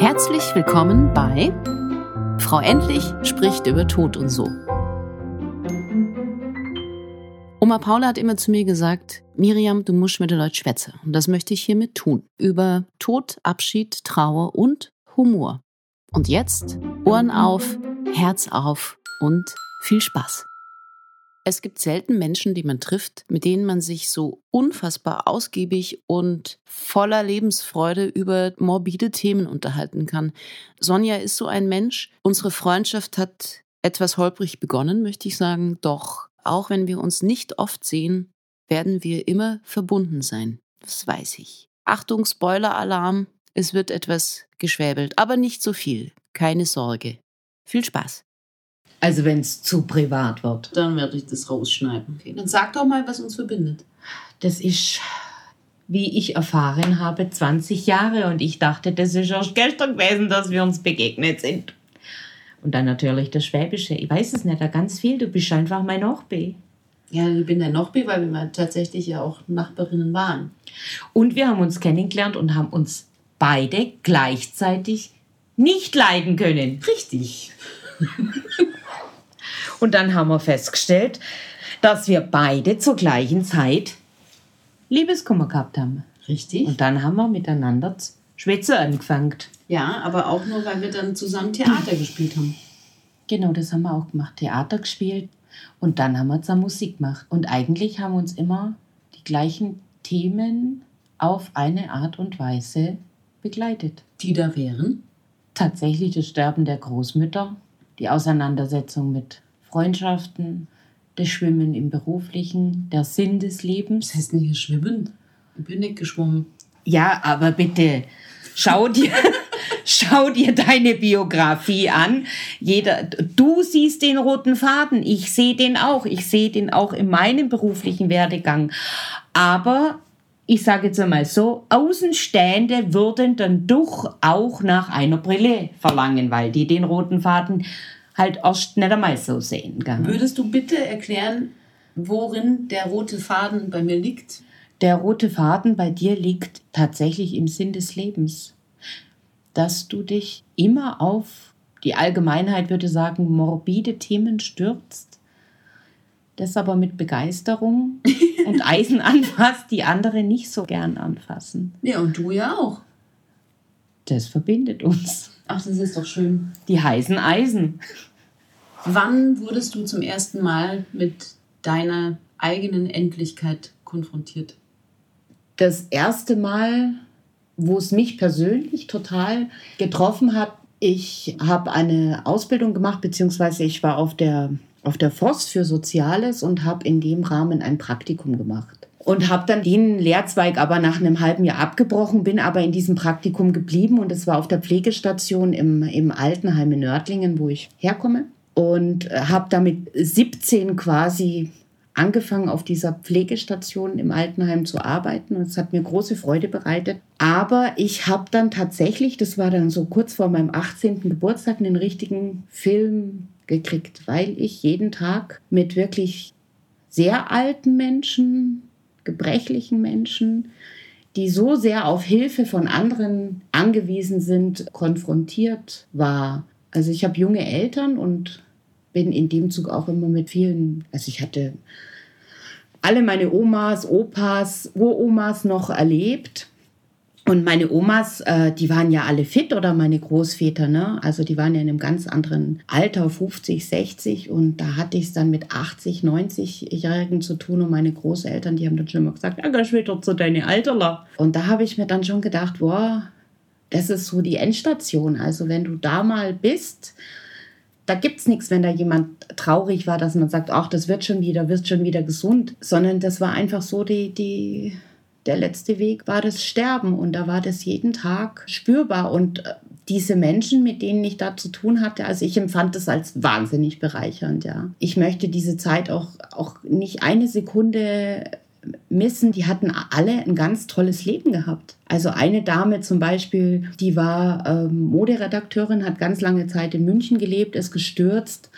Herzlich willkommen bei Frau Endlich spricht über Tod und so. Oma Paula hat immer zu mir gesagt, Miriam, du musst mit den Leuten schwätzen. Und das möchte ich hiermit tun. Über Tod, Abschied, Trauer und Humor. Und jetzt Ohren auf, Herz auf und viel Spaß. Es gibt selten Menschen, die man trifft, mit denen man sich so unfassbar ausgiebig und voller Lebensfreude über morbide Themen unterhalten kann. Sonja ist so ein Mensch. Unsere Freundschaft hat etwas holprig begonnen, möchte ich sagen. Doch auch wenn wir uns nicht oft sehen, werden wir immer verbunden sein. Das weiß ich. Achtung, Spoiler-Alarm. Es wird etwas geschwäbelt, aber nicht so viel. Keine Sorge. Viel Spaß. Also wenn es zu privat wird. Dann werde ich das rausschneiden. Okay, dann sag doch mal, was uns verbindet. Das ist, wie ich erfahren habe, 20 Jahre und ich dachte, das ist erst gestern gewesen, dass wir uns begegnet sind. Und dann natürlich das Schwäbische. Ich weiß es nicht, da ganz viel. Du bist einfach mein Nachbar. Ja, ich bin der Nachbar, weil wir tatsächlich ja auch Nachbarinnen waren. Und wir haben uns kennengelernt und haben uns beide gleichzeitig nicht leiden können. Richtig. Und dann haben wir festgestellt, dass wir beide zur gleichen Zeit Liebeskummer gehabt haben. Richtig. Und dann haben wir miteinander zu schwätzen angefangen. Ja, aber auch nur, weil wir dann zusammen Theater gespielt haben. Genau, das haben wir auch gemacht. Theater gespielt und dann haben wir zusammen Musik gemacht. Und eigentlich haben uns immer die gleichen Themen auf eine Art und Weise begleitet. Die da wären? Tatsächlich das Sterben der Großmütter, die Auseinandersetzung mit Freundschaften, das Schwimmen im Beruflichen, der Sinn des Lebens. Was heißt hier schwimmen? Ich bin nicht geschwommen. Ja, aber bitte, schau dir, schau dir deine Biografie an. Jeder, du siehst den roten Faden, ich sehe den auch. Ich sehe den auch in meinem beruflichen Werdegang. Aber ich sage jetzt einmal so, Außenstehende würden dann doch auch nach einer Brille verlangen, weil die den roten Faden halt erst nicht einmal so sehen. Gell? Würdest du bitte erklären, worin der rote Faden bei mir liegt? Der rote Faden bei dir liegt tatsächlich im Sinn des Lebens. Dass du dich immer auf, die Allgemeinheit würde sagen, morbide Themen stürzt, das aber mit Begeisterung und Eisen anfasst, die andere nicht so gern anfassen. Ja, und du ja auch. Das verbindet uns. Ach, das ist doch schön. Die heißen Eisen. Wann wurdest du zum ersten Mal mit deiner eigenen Endlichkeit konfrontiert? Das erste Mal, wo es mich persönlich total getroffen hat, ich habe eine Ausbildung gemacht, beziehungsweise ich war auf der, auf der FOS für Soziales und habe in dem Rahmen ein Praktikum gemacht. Und habe dann den Lehrzweig aber nach einem halben Jahr abgebrochen, bin aber in diesem Praktikum geblieben und es war auf der Pflegestation im, im Altenheim in Nördlingen, wo ich herkomme und habe damit 17 quasi angefangen, auf dieser Pflegestation im Altenheim zu arbeiten. Und es hat mir große Freude bereitet. Aber ich habe dann tatsächlich, das war dann so kurz vor meinem 18. Geburtstag, einen richtigen Film gekriegt, weil ich jeden Tag mit wirklich sehr alten Menschen, gebrechlichen Menschen, die so sehr auf Hilfe von anderen angewiesen sind, konfrontiert war. Also ich habe junge Eltern und bin in dem Zug auch immer mit vielen, also ich hatte alle meine Omas, Opas, Uromas noch erlebt. Und meine Omas, äh, die waren ja alle fit oder meine Großväter, ne? Also die waren ja in einem ganz anderen Alter, 50, 60. Und da hatte ich es dann mit 80, 90-Jährigen zu tun. Und meine Großeltern, die haben dann schon immer gesagt, ja, geh wieder zu deine Alterler. Und da habe ich mir dann schon gedacht, boah, das ist so die Endstation. Also wenn du da mal bist da gibt es nichts, wenn da jemand traurig war, dass man sagt, ach, das wird schon wieder, wird schon wieder gesund, sondern das war einfach so die, die, der letzte Weg war das Sterben und da war das jeden Tag spürbar und äh, diese Menschen, mit denen ich da zu tun hatte, also ich empfand das als wahnsinnig bereichernd, ja. Ich möchte diese Zeit auch, auch nicht eine Sekunde missen, die hatten alle ein ganz tolles Leben gehabt. Also eine Dame zum Beispiel, die war ähm, Moderedakteurin, hat ganz lange Zeit in München gelebt, ist gestürzt,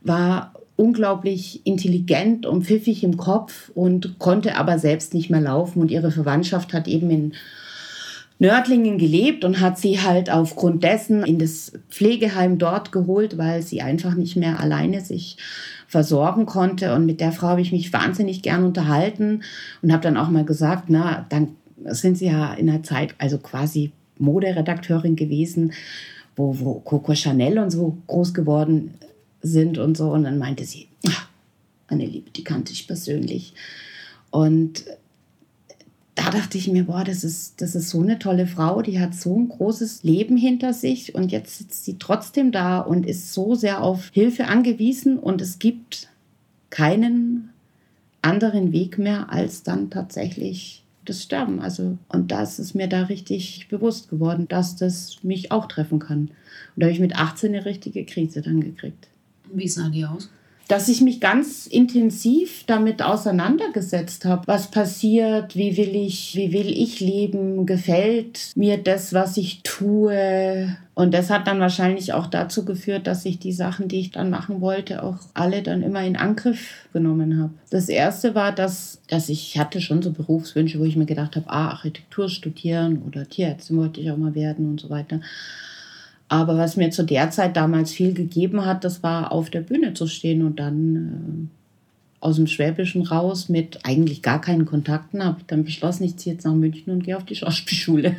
war unglaublich intelligent und pfiffig im Kopf und konnte aber selbst nicht mehr laufen. Und ihre Verwandtschaft hat eben in Nördlingen gelebt und hat sie halt aufgrund dessen in das Pflegeheim dort geholt, weil sie einfach nicht mehr alleine sich versorgen konnte. Und mit der Frau habe ich mich wahnsinnig gern unterhalten und habe dann auch mal gesagt, na, dann sind sie ja in der Zeit, also quasi Moderedakteurin gewesen, wo, wo Coco Chanel und so groß geworden sind und so. Und dann meinte sie, ach, meine Liebe, die kannte ich persönlich. Und da dachte ich mir, boah, das ist, das ist so eine tolle Frau, die hat so ein großes Leben hinter sich und jetzt sitzt sie trotzdem da und ist so sehr auf Hilfe angewiesen und es gibt keinen anderen Weg mehr als dann tatsächlich das Sterben. Also, und das ist mir da richtig bewusst geworden, dass das mich auch treffen kann. Und da habe ich mit 18 eine richtige Krise dann gekriegt. Wie sah die aus? Dass ich mich ganz intensiv damit auseinandergesetzt habe. Was passiert? Wie will ich, wie will ich leben? Gefällt mir das, was ich tue? Und das hat dann wahrscheinlich auch dazu geführt, dass ich die Sachen, die ich dann machen wollte, auch alle dann immer in Angriff genommen habe. Das erste war, dass, dass ich hatte schon so Berufswünsche, wo ich mir gedacht habe, ah, Architektur studieren oder Tierärztin wollte ich auch mal werden und so weiter. Aber was mir zu der Zeit damals viel gegeben hat, das war auf der Bühne zu stehen und dann äh, aus dem Schwäbischen raus mit eigentlich gar keinen Kontakten habe ich dann beschlossen, ich ziehe jetzt nach München und gehe auf die Schauspielschule.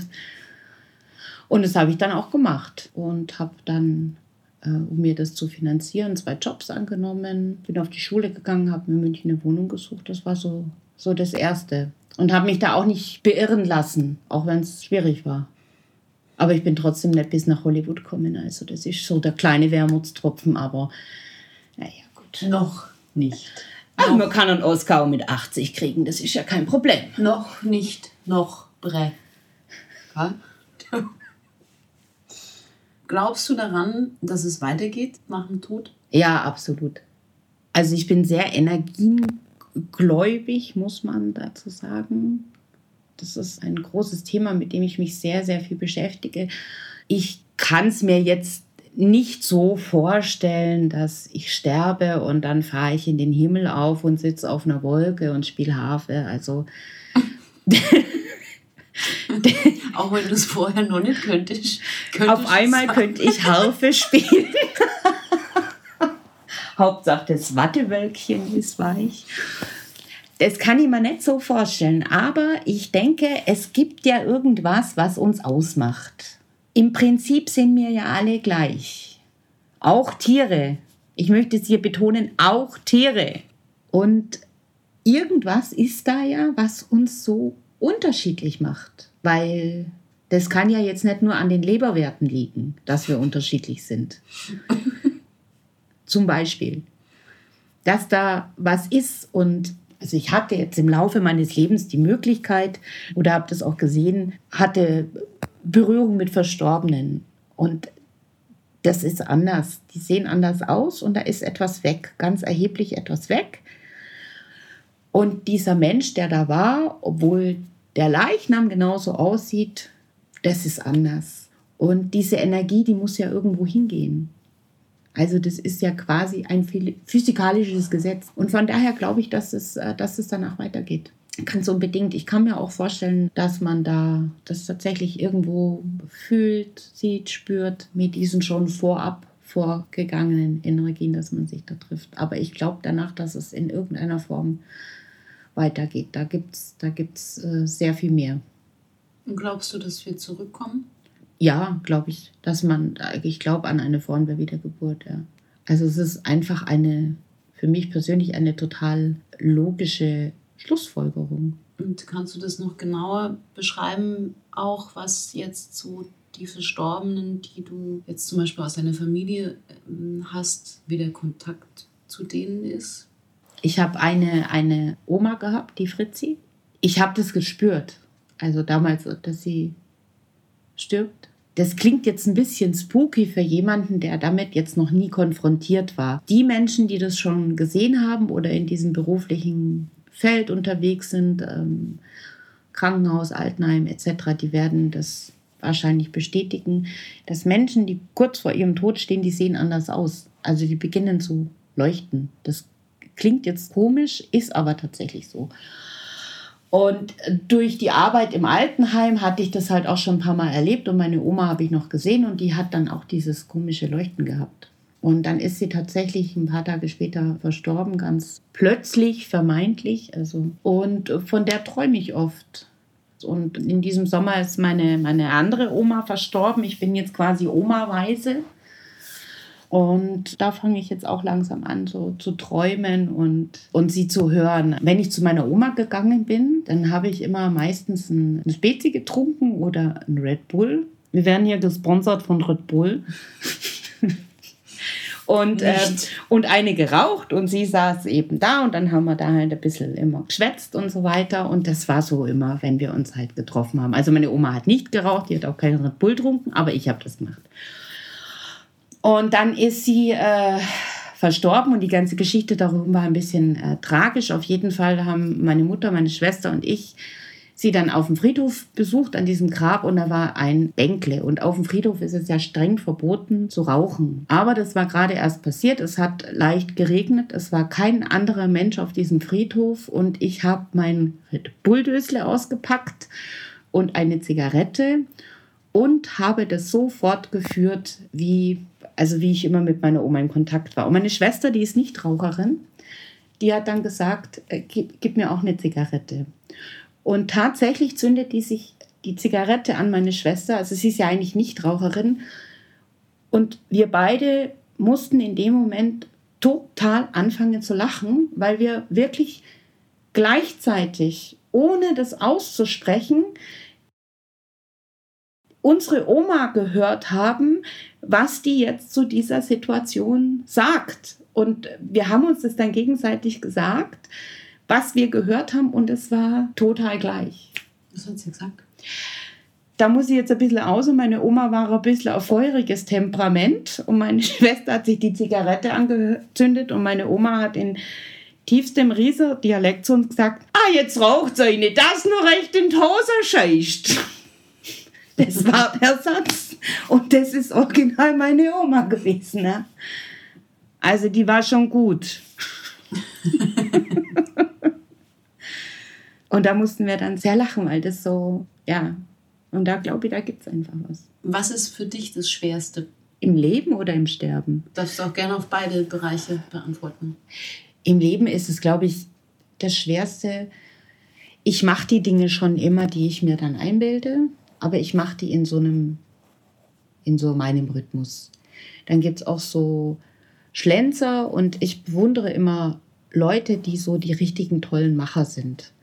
Und das habe ich dann auch gemacht und habe dann, äh, um mir das zu finanzieren, zwei Jobs angenommen, bin auf die Schule gegangen, habe mir in München eine Wohnung gesucht. Das war so, so das Erste. Und habe mich da auch nicht beirren lassen, auch wenn es schwierig war. Aber ich bin trotzdem nicht bis nach Hollywood gekommen. Also das ist so der kleine Wermutstropfen, aber naja, gut. Noch nicht. Noch. man kann einen Oscar mit 80 kriegen, das ist ja kein Problem. Noch nicht, noch bre. Glaubst du daran, dass es weitergeht nach dem Tod? Ja, absolut. Also ich bin sehr energiegläubig, muss man dazu sagen. Das ist ein großes Thema, mit dem ich mich sehr, sehr viel beschäftige. Ich kann es mir jetzt nicht so vorstellen, dass ich sterbe und dann fahre ich in den Himmel auf und sitze auf einer Wolke und spiele Harfe. Also. Auch wenn du es vorher noch nicht könntest. Auf einmal könnte ich Harfe spielen. Hauptsache das Wattewölkchen ist weich. Das kann ich mir nicht so vorstellen, aber ich denke, es gibt ja irgendwas, was uns ausmacht. Im Prinzip sind wir ja alle gleich. Auch Tiere. Ich möchte es hier betonen, auch Tiere. Und irgendwas ist da ja, was uns so unterschiedlich macht. Weil das kann ja jetzt nicht nur an den Leberwerten liegen, dass wir unterschiedlich sind. Zum Beispiel, dass da was ist und also ich hatte jetzt im Laufe meines Lebens die Möglichkeit oder habe das auch gesehen, hatte Berührung mit Verstorbenen. Und das ist anders. Die sehen anders aus und da ist etwas weg, ganz erheblich etwas weg. Und dieser Mensch, der da war, obwohl der Leichnam genauso aussieht, das ist anders. Und diese Energie, die muss ja irgendwo hingehen. Also das ist ja quasi ein physikalisches Gesetz. Und von daher glaube ich, dass es, äh, dass es danach weitergeht. Ganz unbedingt. Ich kann mir auch vorstellen, dass man da das tatsächlich irgendwo fühlt, sieht, spürt, mit diesen schon vorab vorgegangenen Energien, dass man sich da trifft. Aber ich glaube danach, dass es in irgendeiner Form weitergeht. Da gibt es da gibt's, äh, sehr viel mehr. Und glaubst du, dass wir zurückkommen? Ja, glaube ich, dass man, ich glaube an eine Form der Wiedergeburt, ja. Also es ist einfach eine, für mich persönlich eine total logische Schlussfolgerung. Und kannst du das noch genauer beschreiben, auch was jetzt so die Verstorbenen, die du jetzt zum Beispiel aus deiner Familie ähm, hast, wie der Kontakt zu denen ist? Ich habe eine, eine Oma gehabt, die Fritzi. Ich habe das gespürt. Also damals, dass sie stirbt. Das klingt jetzt ein bisschen spooky für jemanden, der damit jetzt noch nie konfrontiert war. Die Menschen, die das schon gesehen haben oder in diesem beruflichen Feld unterwegs sind, ähm, Krankenhaus, Altenheim etc., die werden das wahrscheinlich bestätigen, dass Menschen, die kurz vor ihrem Tod stehen, die sehen anders aus. Also die beginnen zu leuchten. Das klingt jetzt komisch, ist aber tatsächlich so. Und durch die Arbeit im Altenheim hatte ich das halt auch schon ein paar Mal erlebt und meine Oma habe ich noch gesehen und die hat dann auch dieses komische Leuchten gehabt. Und dann ist sie tatsächlich ein paar Tage später verstorben, ganz plötzlich, vermeintlich. Also, und von der träume ich oft. Und in diesem Sommer ist meine, meine andere Oma verstorben. Ich bin jetzt quasi Oma-weise. Und da fange ich jetzt auch langsam an, so zu träumen und, und sie zu hören. Wenn ich zu meiner Oma gegangen bin, dann habe ich immer meistens ein, eine Spezi getrunken oder ein Red Bull. Wir werden hier gesponsert von Red Bull. und, äh, und eine geraucht und sie saß eben da und dann haben wir da halt ein bisschen immer geschwätzt und so weiter. Und das war so immer, wenn wir uns halt getroffen haben. Also meine Oma hat nicht geraucht, die hat auch keinen Red Bull getrunken, aber ich habe das gemacht. Und dann ist sie äh, verstorben und die ganze Geschichte darum war ein bisschen äh, tragisch. Auf jeden Fall haben meine Mutter, meine Schwester und ich sie dann auf dem Friedhof besucht an diesem Grab und da war ein Bänkle. Und auf dem Friedhof ist es ja streng verboten zu rauchen. Aber das war gerade erst passiert. Es hat leicht geregnet. Es war kein anderer Mensch auf diesem Friedhof und ich habe mein Bulldösle ausgepackt und eine Zigarette und habe das so fortgeführt, wie also wie ich immer mit meiner Oma in Kontakt war. Und meine Schwester, die ist nicht Raucherin, die hat dann gesagt, äh, gib, gib mir auch eine Zigarette. Und tatsächlich zündet die sich die Zigarette an meine Schwester. Also sie ist ja eigentlich nicht Raucherin. Und wir beide mussten in dem Moment total anfangen zu lachen, weil wir wirklich gleichzeitig, ohne das auszusprechen, unsere Oma gehört haben, was die jetzt zu dieser Situation sagt. Und wir haben uns das dann gegenseitig gesagt, was wir gehört haben, und es war total gleich. Was hat sie gesagt? Da muss ich jetzt ein bisschen aus und meine Oma war ein bisschen auf feuriges Temperament und meine Schwester hat sich die Zigarette angezündet und meine Oma hat in tiefstem Rieser Dialekt zu uns gesagt, ah, jetzt raucht sie nicht, das nur recht in die Hose scheißt. Das war der Satz. Und das ist original meine Oma gewesen. Ne? Also die war schon gut. und da mussten wir dann sehr lachen, weil das so, ja. Und da glaube ich, da gibt es einfach was. Was ist für dich das Schwerste? Im Leben oder im Sterben? Darfst du auch gerne auf beide Bereiche beantworten. Im Leben ist es, glaube ich, das Schwerste. Ich mache die Dinge schon immer, die ich mir dann einbilde aber ich mache die in so einem, in so meinem Rhythmus. Dann gibt es auch so Schlenzer und ich bewundere immer Leute, die so die richtigen tollen Macher sind.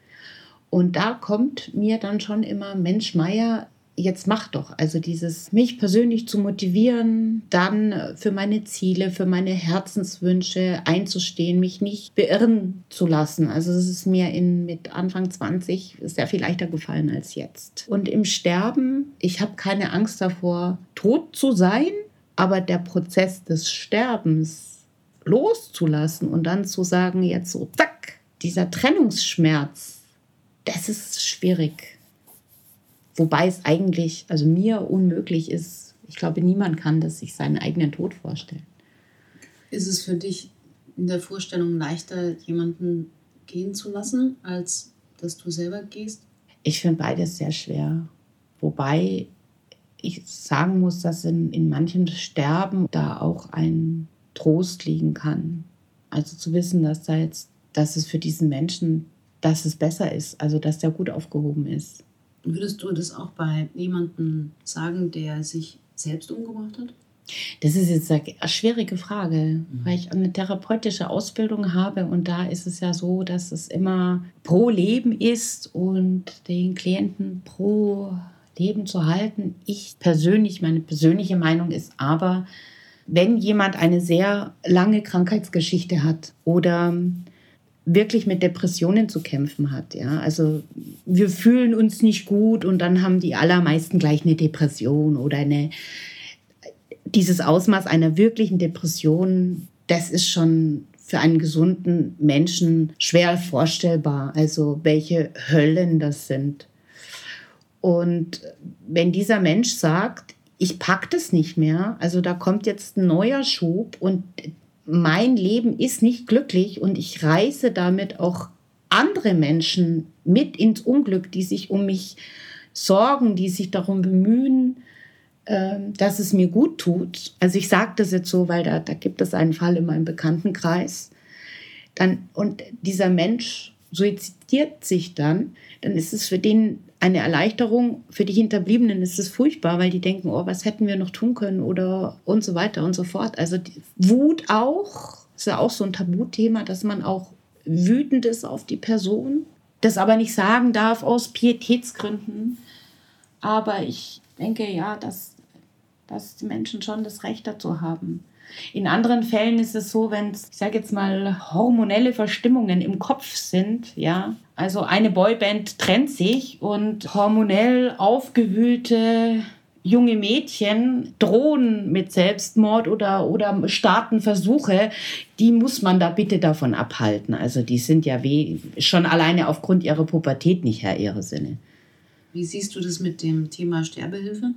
Und da kommt mir dann schon immer Mensch Meier jetzt mach doch. Also dieses, mich persönlich zu motivieren, dann für meine Ziele, für meine Herzenswünsche einzustehen, mich nicht beirren zu lassen. Also es ist mir in, mit Anfang 20 sehr viel leichter gefallen als jetzt. Und im Sterben, ich habe keine Angst davor, tot zu sein, aber der Prozess des Sterbens loszulassen und dann zu sagen, jetzt so, zack, dieser Trennungsschmerz, das ist schwierig. Wobei es eigentlich, also mir unmöglich ist, ich glaube, niemand kann das sich seinen eigenen Tod vorstellen. Ist es für dich in der Vorstellung leichter, jemanden gehen zu lassen, als dass du selber gehst? Ich finde beides sehr schwer. Wobei ich sagen muss, dass in, in manchem Sterben da auch ein Trost liegen kann. Also zu wissen, dass da jetzt, dass es für diesen Menschen, dass es besser ist, also dass der gut aufgehoben ist. Würdest du das auch bei jemandem sagen, der sich selbst umgebracht hat? Das ist jetzt eine schwierige Frage, mhm. weil ich eine therapeutische Ausbildung habe und da ist es ja so, dass es immer pro Leben ist und den Klienten pro Leben zu halten. Ich persönlich, meine persönliche Meinung ist aber, wenn jemand eine sehr lange Krankheitsgeschichte hat oder wirklich mit Depressionen zu kämpfen hat. Ja? Also wir fühlen uns nicht gut und dann haben die allermeisten gleich eine Depression oder eine, dieses Ausmaß einer wirklichen Depression, das ist schon für einen gesunden Menschen schwer vorstellbar. Also welche Höllen das sind. Und wenn dieser Mensch sagt, ich pack das nicht mehr, also da kommt jetzt ein neuer Schub und mein Leben ist nicht glücklich und ich reiße damit auch andere Menschen mit ins Unglück, die sich um mich sorgen, die sich darum bemühen, ähm, dass es mir gut tut. Also ich sage das jetzt so, weil da, da gibt es einen Fall in meinem Bekanntenkreis. Dann, und dieser Mensch suizidiert sich dann, dann ist es für den eine Erleichterung. Für die Hinterbliebenen ist es furchtbar, weil die denken, oh, was hätten wir noch tun können oder und so weiter und so fort. Also Wut auch, ist ja auch so ein Tabuthema, dass man auch wütend ist auf die Person, das aber nicht sagen darf aus Pietätsgründen. Aber ich denke ja, dass, dass die Menschen schon das Recht dazu haben. In anderen Fällen ist es so, wenn es, ich sage jetzt mal, hormonelle Verstimmungen im Kopf sind, ja. Also eine Boyband trennt sich und hormonell aufgewühlte junge Mädchen drohen mit Selbstmord oder, oder starten Versuche, die muss man da bitte davon abhalten. Also die sind ja weh, schon alleine aufgrund ihrer Pubertät nicht Herr ihrer Sinne. Wie siehst du das mit dem Thema Sterbehilfe?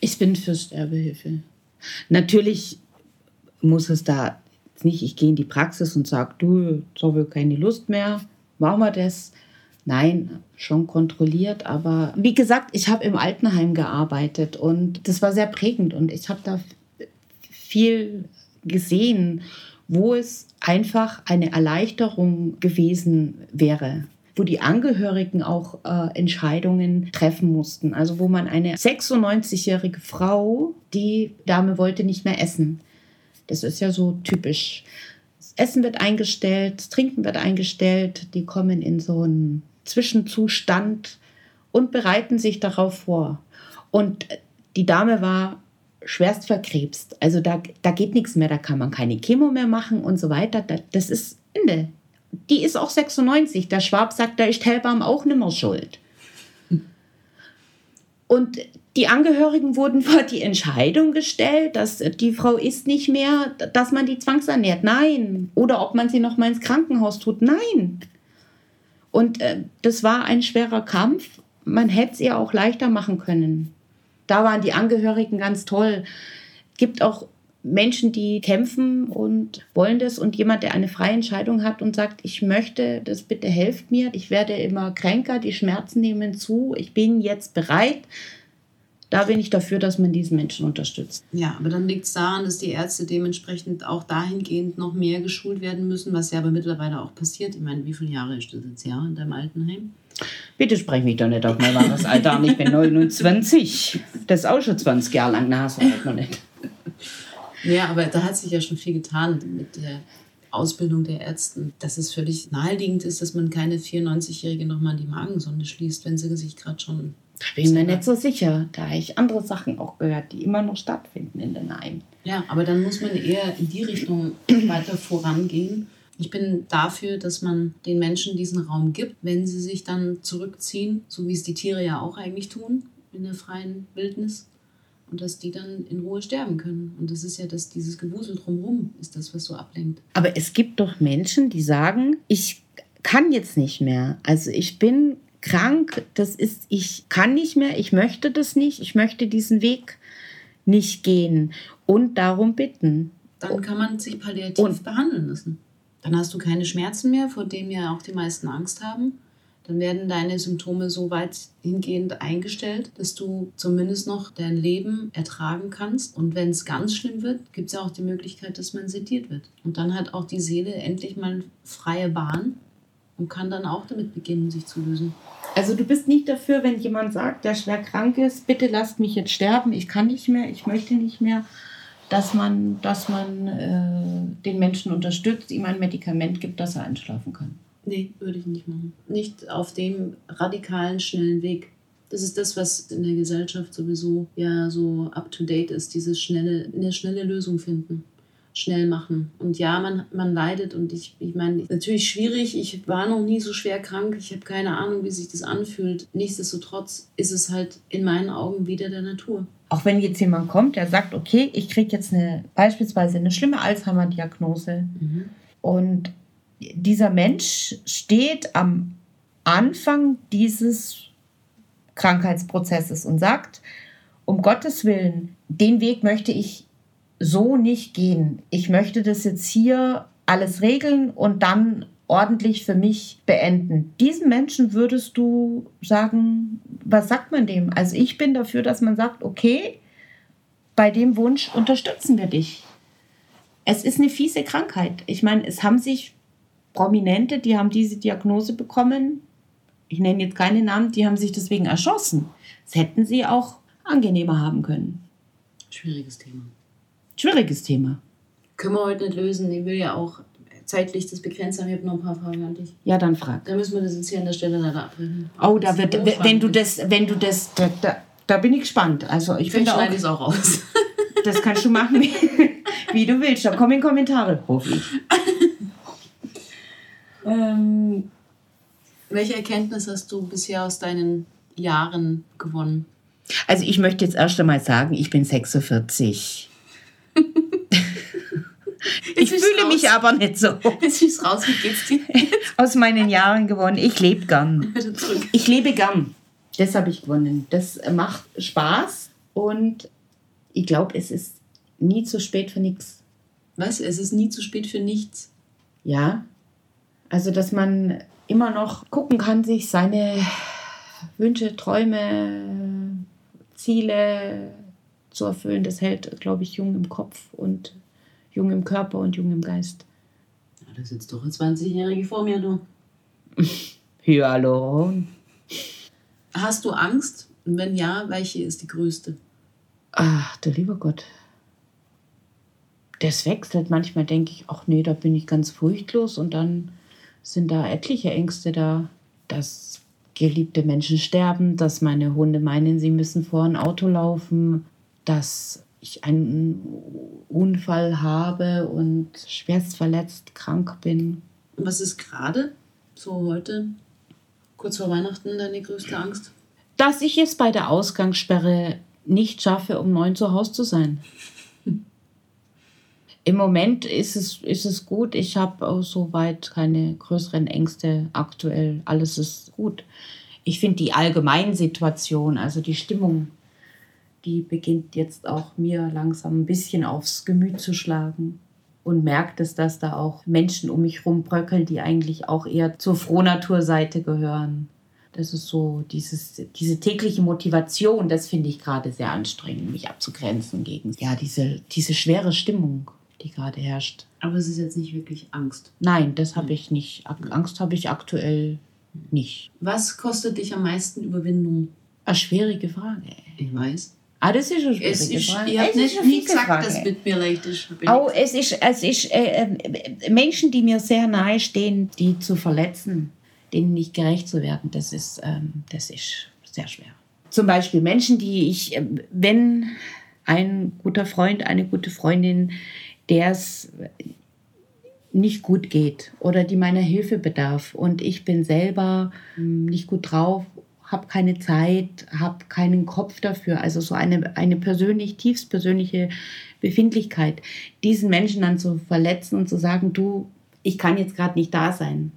Ich bin für Sterbehilfe. Natürlich muss es da nicht, ich gehe in die Praxis und sage, du, so ich keine Lust mehr, machen wir das. Nein, schon kontrolliert, aber wie gesagt, ich habe im Altenheim gearbeitet und das war sehr prägend und ich habe da viel gesehen, wo es einfach eine Erleichterung gewesen wäre, wo die Angehörigen auch äh, Entscheidungen treffen mussten. Also wo man eine 96-jährige Frau, die Dame wollte nicht mehr essen. Das ist ja so typisch. Das Essen wird eingestellt, das Trinken wird eingestellt, die kommen in so einen Zwischenzustand und bereiten sich darauf vor. Und die Dame war schwerst verkrebst. Also da, da geht nichts mehr, da kann man keine Chemo mehr machen und so weiter. Das ist Ende. Die ist auch 96. Der Schwab sagt, da ist Hellbaum auch nimmer schuld. Und die Angehörigen wurden vor die Entscheidung gestellt, dass die Frau ist nicht mehr, dass man die zwangsernährt. Nein. Oder ob man sie noch mal ins Krankenhaus tut. Nein. Und äh, das war ein schwerer Kampf. Man hätte es ihr auch leichter machen können. Da waren die Angehörigen ganz toll. Gibt auch Menschen, die kämpfen und wollen das und jemand, der eine freie Entscheidung hat und sagt, ich möchte das, bitte helft mir, ich werde immer kränker, die Schmerzen nehmen zu, ich bin jetzt bereit, da bin ich dafür, dass man diesen Menschen unterstützt. Ja, aber dann liegt es daran, dass die Ärzte dementsprechend auch dahingehend noch mehr geschult werden müssen, was ja aber mittlerweile auch passiert. Ich meine, wie viele Jahre ist das jetzt ja in deinem Altenheim? Bitte sprech mich doch nicht auf mein wahres Alter an. Ich bin 29. Das ist auch schon 20 Jahre lang. Na, so halt noch nicht. Ja, aber da hat sich ja schon viel getan mit der Ausbildung der Ärzte. Dass es völlig naheliegend ist, dass man keine 94-Jährige nochmal in die Magensonde schließt, wenn sie sich gerade schon da bin ich mir nicht so sicher. Da habe ich andere Sachen auch gehört, die immer noch stattfinden in den Heimen. Ja, aber dann muss man eher in die Richtung weiter vorangehen. Ich bin dafür, dass man den Menschen diesen Raum gibt, wenn sie sich dann zurückziehen, so wie es die Tiere ja auch eigentlich tun in der freien Wildnis. Und dass die dann in Ruhe sterben können. Und das ist ja das, dieses Gewusel drumherum, ist das, was so ablenkt. Aber es gibt doch Menschen, die sagen, ich kann jetzt nicht mehr. Also ich bin krank, das ist, ich kann nicht mehr, ich möchte das nicht, ich möchte diesen Weg nicht gehen und darum bitten. Dann kann man sich palliativ und, behandeln lassen. Dann hast du keine Schmerzen mehr, vor denen ja auch die meisten Angst haben. Dann werden deine Symptome so weit hingehend eingestellt, dass du zumindest noch dein Leben ertragen kannst. Und wenn es ganz schlimm wird, gibt es ja auch die Möglichkeit, dass man sediert wird. Und dann hat auch die Seele endlich mal freie Bahn und kann dann auch damit beginnen, sich zu lösen. Also du bist nicht dafür, wenn jemand sagt, der schwer krank ist, bitte lasst mich jetzt sterben, ich kann nicht mehr, ich möchte nicht mehr, dass man, dass man äh, den Menschen unterstützt, ihm ein Medikament gibt, dass er einschlafen kann. Nee, würde ich nicht machen. Nicht auf dem radikalen, schnellen Weg. Das ist das, was in der Gesellschaft sowieso ja so up to date ist, dieses schnelle, eine schnelle Lösung finden schnell machen. Und ja, man, man leidet und ich, ich meine, natürlich schwierig. Ich war noch nie so schwer krank. Ich habe keine Ahnung, wie sich das anfühlt. Nichtsdestotrotz ist es halt in meinen Augen wieder der Natur. Auch wenn jetzt jemand kommt, der sagt, okay, ich kriege jetzt eine, beispielsweise eine schlimme Alzheimer-Diagnose mhm. und dieser Mensch steht am Anfang dieses Krankheitsprozesses und sagt, um Gottes Willen, den Weg möchte ich so nicht gehen. Ich möchte das jetzt hier alles regeln und dann ordentlich für mich beenden. Diesen Menschen würdest du sagen, was sagt man dem? Also ich bin dafür, dass man sagt, okay, bei dem Wunsch unterstützen wir dich. Es ist eine fiese Krankheit. Ich meine, es haben sich Prominente, die haben diese Diagnose bekommen. Ich nenne jetzt keine Namen, die haben sich deswegen erschossen. Das hätten sie auch angenehmer haben können. Schwieriges Thema. Schwieriges Thema. Können wir heute nicht lösen. Ich will ja auch zeitlich das begrenzt haben. Ich habe noch ein paar Fragen an dich. Ja, dann frag. Da müssen wir das jetzt hier an der Stelle leider abbrechen. Oh, da wird, wenn du das, wenn du das, da, da, da bin ich gespannt. Also ich finde auch, ich es auch raus. das kannst du machen, wie, wie du willst. Da kommen Kommentare, hoffe ich. Ähm, welche Erkenntnis hast du bisher aus deinen Jahren gewonnen? Also ich möchte jetzt erst einmal sagen, ich bin 46. ich ist fühle raus. mich aber nicht so. Jetzt schieß raus, wie geht's dir? Aus meinen Jahren gewonnen. Ich lebe gern. Ich lebe gern. Das habe ich gewonnen. Das macht Spaß und ich glaube, es ist nie zu spät für nichts. Was? Es ist nie zu spät für nichts. Ja. Also, dass man immer noch gucken kann, sich seine Wünsche, Träume, Ziele zu erfüllen, das hält, glaube ich, jung im Kopf und jung im Körper und jung im Geist. Ja, da sitzt doch eine 20-Jährige vor mir, du. Hyaluron. Hast du Angst? Und wenn ja, welche ist die größte? Ach, du lieber Gott. Das wechselt. Manchmal denke ich, ach nee, da bin ich ganz furchtlos. Und dann sind da etliche Ängste da, dass geliebte Menschen sterben, dass meine Hunde meinen, sie müssen vor ein Auto laufen, dass ich einen Unfall habe und schwerst verletzt, krank bin. Was ist gerade, so heute, kurz vor Weihnachten, deine größte Angst? Dass ich es bei der Ausgangssperre nicht schaffe, um neun zu Hause zu sein. Im Moment ist es, ist es gut. Ich habe soweit keine größeren Ängste aktuell. Alles ist gut. Ich finde die Allgemeinsituation, also die Stimmung, die beginnt jetzt auch mir langsam ein bisschen aufs Gemüt zu schlagen. Und merkt es, dass da auch Menschen um mich rum bröckeln, die eigentlich auch eher zur Frohnaturseite gehören. Das ist so dieses, diese tägliche Motivation, das finde ich gerade sehr anstrengend, mich abzugrenzen gegen ja, diese, diese schwere Stimmung, die gerade herrscht. Aber es ist jetzt nicht wirklich Angst. Nein, das habe ich nicht. Ak- Angst habe ich aktuell nicht. Was kostet dich am meisten Überwindung? Eine schwierige Frage. Ich weiß. Ah, das ist eine schwierige Es ist, Frage. ich habe nicht fiese gesagt, Frage. dass mit mir leicht ist. Oh, es ist, es ist äh, äh, Menschen, die mir sehr nahe stehen, die zu verletzen, denen nicht gerecht zu werden, das ist, ähm, das ist sehr schwer. Zum Beispiel Menschen, die ich, äh, wenn ein guter Freund, eine gute Freundin, der es nicht gut geht oder die meiner Hilfe bedarf. Und ich bin selber mh, nicht gut drauf, habe keine Zeit, habe keinen Kopf dafür, also so eine, eine persönlich, tiefst persönliche Befindlichkeit, diesen Menschen dann zu verletzen und zu sagen, du, ich kann jetzt gerade nicht da sein.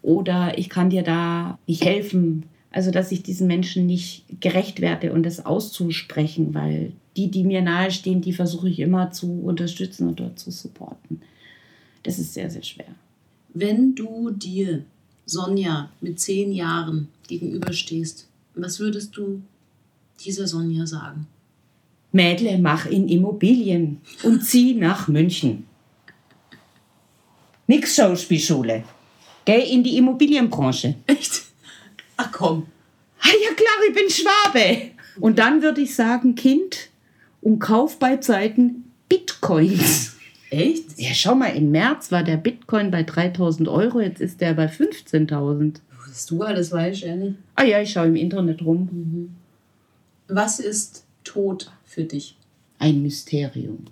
Oder ich kann dir da nicht helfen. Also, dass ich diesen Menschen nicht gerecht werde und das auszusprechen, weil die, die mir nahestehen, die versuche ich immer zu unterstützen oder zu supporten. Das ist sehr, sehr schwer. Wenn du dir Sonja mit zehn Jahren gegenüberstehst, was würdest du dieser Sonja sagen? Mädle, mach in Immobilien und zieh nach München. Nix Schauspielschule. Geh in die Immobilienbranche. Echt? Ach komm. Ah ja klar, ich bin Schwabe. Und dann würde ich sagen, Kind, und kauf bei Zeiten Bitcoins. Echt? Ja, schau mal, im März war der Bitcoin bei 3000 Euro, jetzt ist der bei 15.000. Was du alles weißt, ehrlich. Ah ja, ich schaue im Internet rum. Was ist Tod für dich? Ein Mysterium.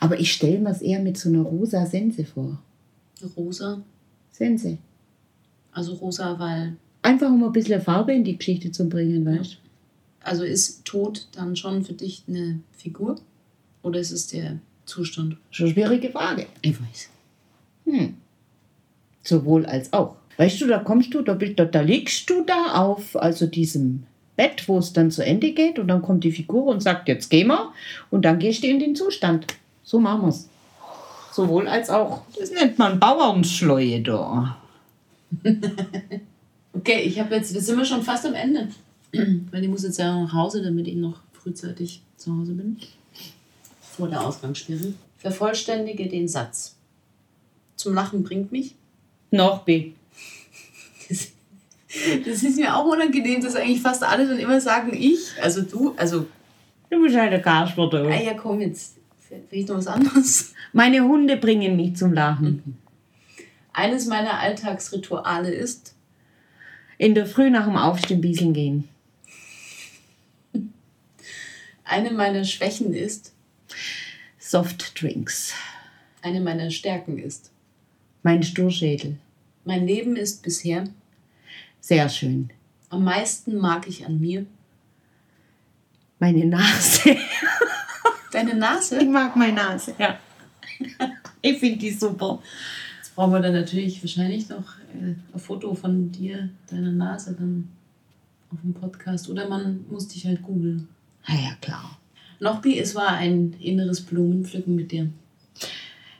Aber ich stelle mir es eher mit so einer rosa Sense vor. Rosa? Sense. Also rosa, weil. Einfach um ein bisschen Farbe in die Geschichte zu bringen, weißt du? Also ist Tod dann schon für dich eine Figur? Oder ist es der Zustand? Schon schwierige Frage. Ich weiß. Hm. Sowohl als auch. Weißt du, da kommst du, da, da, da liegst du da auf also diesem Bett, wo es dann zu Ende geht und dann kommt die Figur und sagt, jetzt gehen wir und dann gehst du in den Zustand. So machen wir es. Sowohl als auch, das nennt man Bauernschleue da. okay, ich habe jetzt, jetzt sind wir schon fast am Ende. Weil ich muss jetzt ja nach Hause, damit ich noch frühzeitig zu Hause bin. Vor der Ausgangssperre. Vervollständige den Satz. Zum Lachen bringt mich. Noch B. Das, das ist mir auch unangenehm, dass eigentlich fast alle dann immer sagen, ich. Also du, also. Du bist halt der Kasper da. Ah ja, komm jetzt. Vielleicht noch was anderes. Meine Hunde bringen mich zum Lachen. Mhm. Eines meiner Alltagsrituale ist. In der Früh nach dem Aufstehen bieseln gehen. Eine meiner Schwächen ist. Softdrinks. Eine meiner Stärken ist. Mein Sturschädel. Mein Leben ist bisher. Sehr schön. Am meisten mag ich an mir. Meine Nase. Deine Nase? Ich mag meine Nase, ja. Ich finde die super. Jetzt brauchen wir dann natürlich wahrscheinlich noch äh, ein Foto von dir, deiner Nase dann auf dem Podcast. Oder man muss dich halt googeln. Ja, ja, klar. Nochbi, es war ein inneres Blumenpflücken mit dir.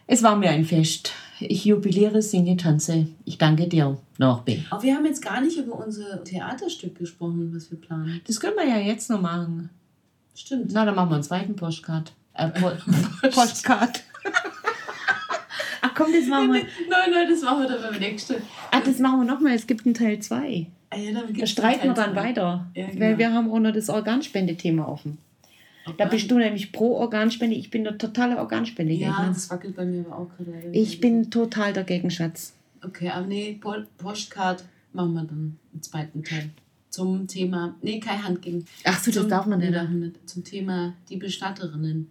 Es war mir ein Fest. Ich jubiliere, singe, tanze. Ich danke dir, Nochbi. Aber wir haben jetzt gar nicht über unser Theaterstück gesprochen, was wir planen. Das können wir ja jetzt noch machen. Stimmt. Na, dann machen wir einen zweiten Postcard. Äh, po Postcard. Ach komm, das machen wir. Nein, nein, das machen wir dann beim nächsten. Ach, das machen wir nochmal. Es gibt einen Teil 2. Ja, Da streiten wir dann weiter. Ja, genau. Weil wir haben auch noch das Organspendethema offen. Da bist du nämlich pro Organspende. Ich bin der totale Organspendegegner. Ja, das wackelt bei mir aber auch gerade. ich bin total dagegen, Schatz. Okay, aber nee, Po- Postcard machen wir dann im zweiten Teil. Zum Thema. Nee, kein Handgeben. Ach so, das Zum- darf man nee, nicht. nicht. Zum Thema die Bestatterinnen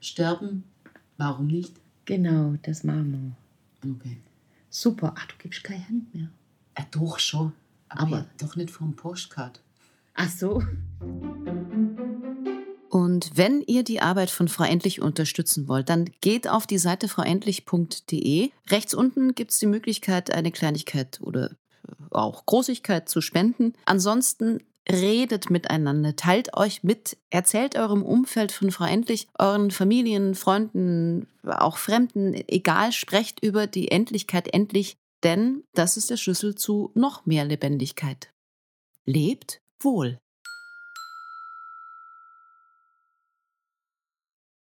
sterben. Warum nicht? Genau, das machen wir. Okay. Super. Ach, du gibst keine Hand mehr. Ja, doch schon. Aber, doch nicht vom Postcard. Ach so. Und wenn ihr die Arbeit von Frau Endlich unterstützen wollt, dann geht auf die Seite frauendlich.de. Rechts unten gibt es die Möglichkeit, eine Kleinigkeit oder auch Großigkeit zu spenden. Ansonsten redet miteinander, teilt euch mit, erzählt eurem Umfeld von Frau Endlich, euren Familien, Freunden, auch Fremden, egal, sprecht über die Endlichkeit endlich, denn das ist der Schlüssel zu noch mehr Lebendigkeit. Lebt wohl.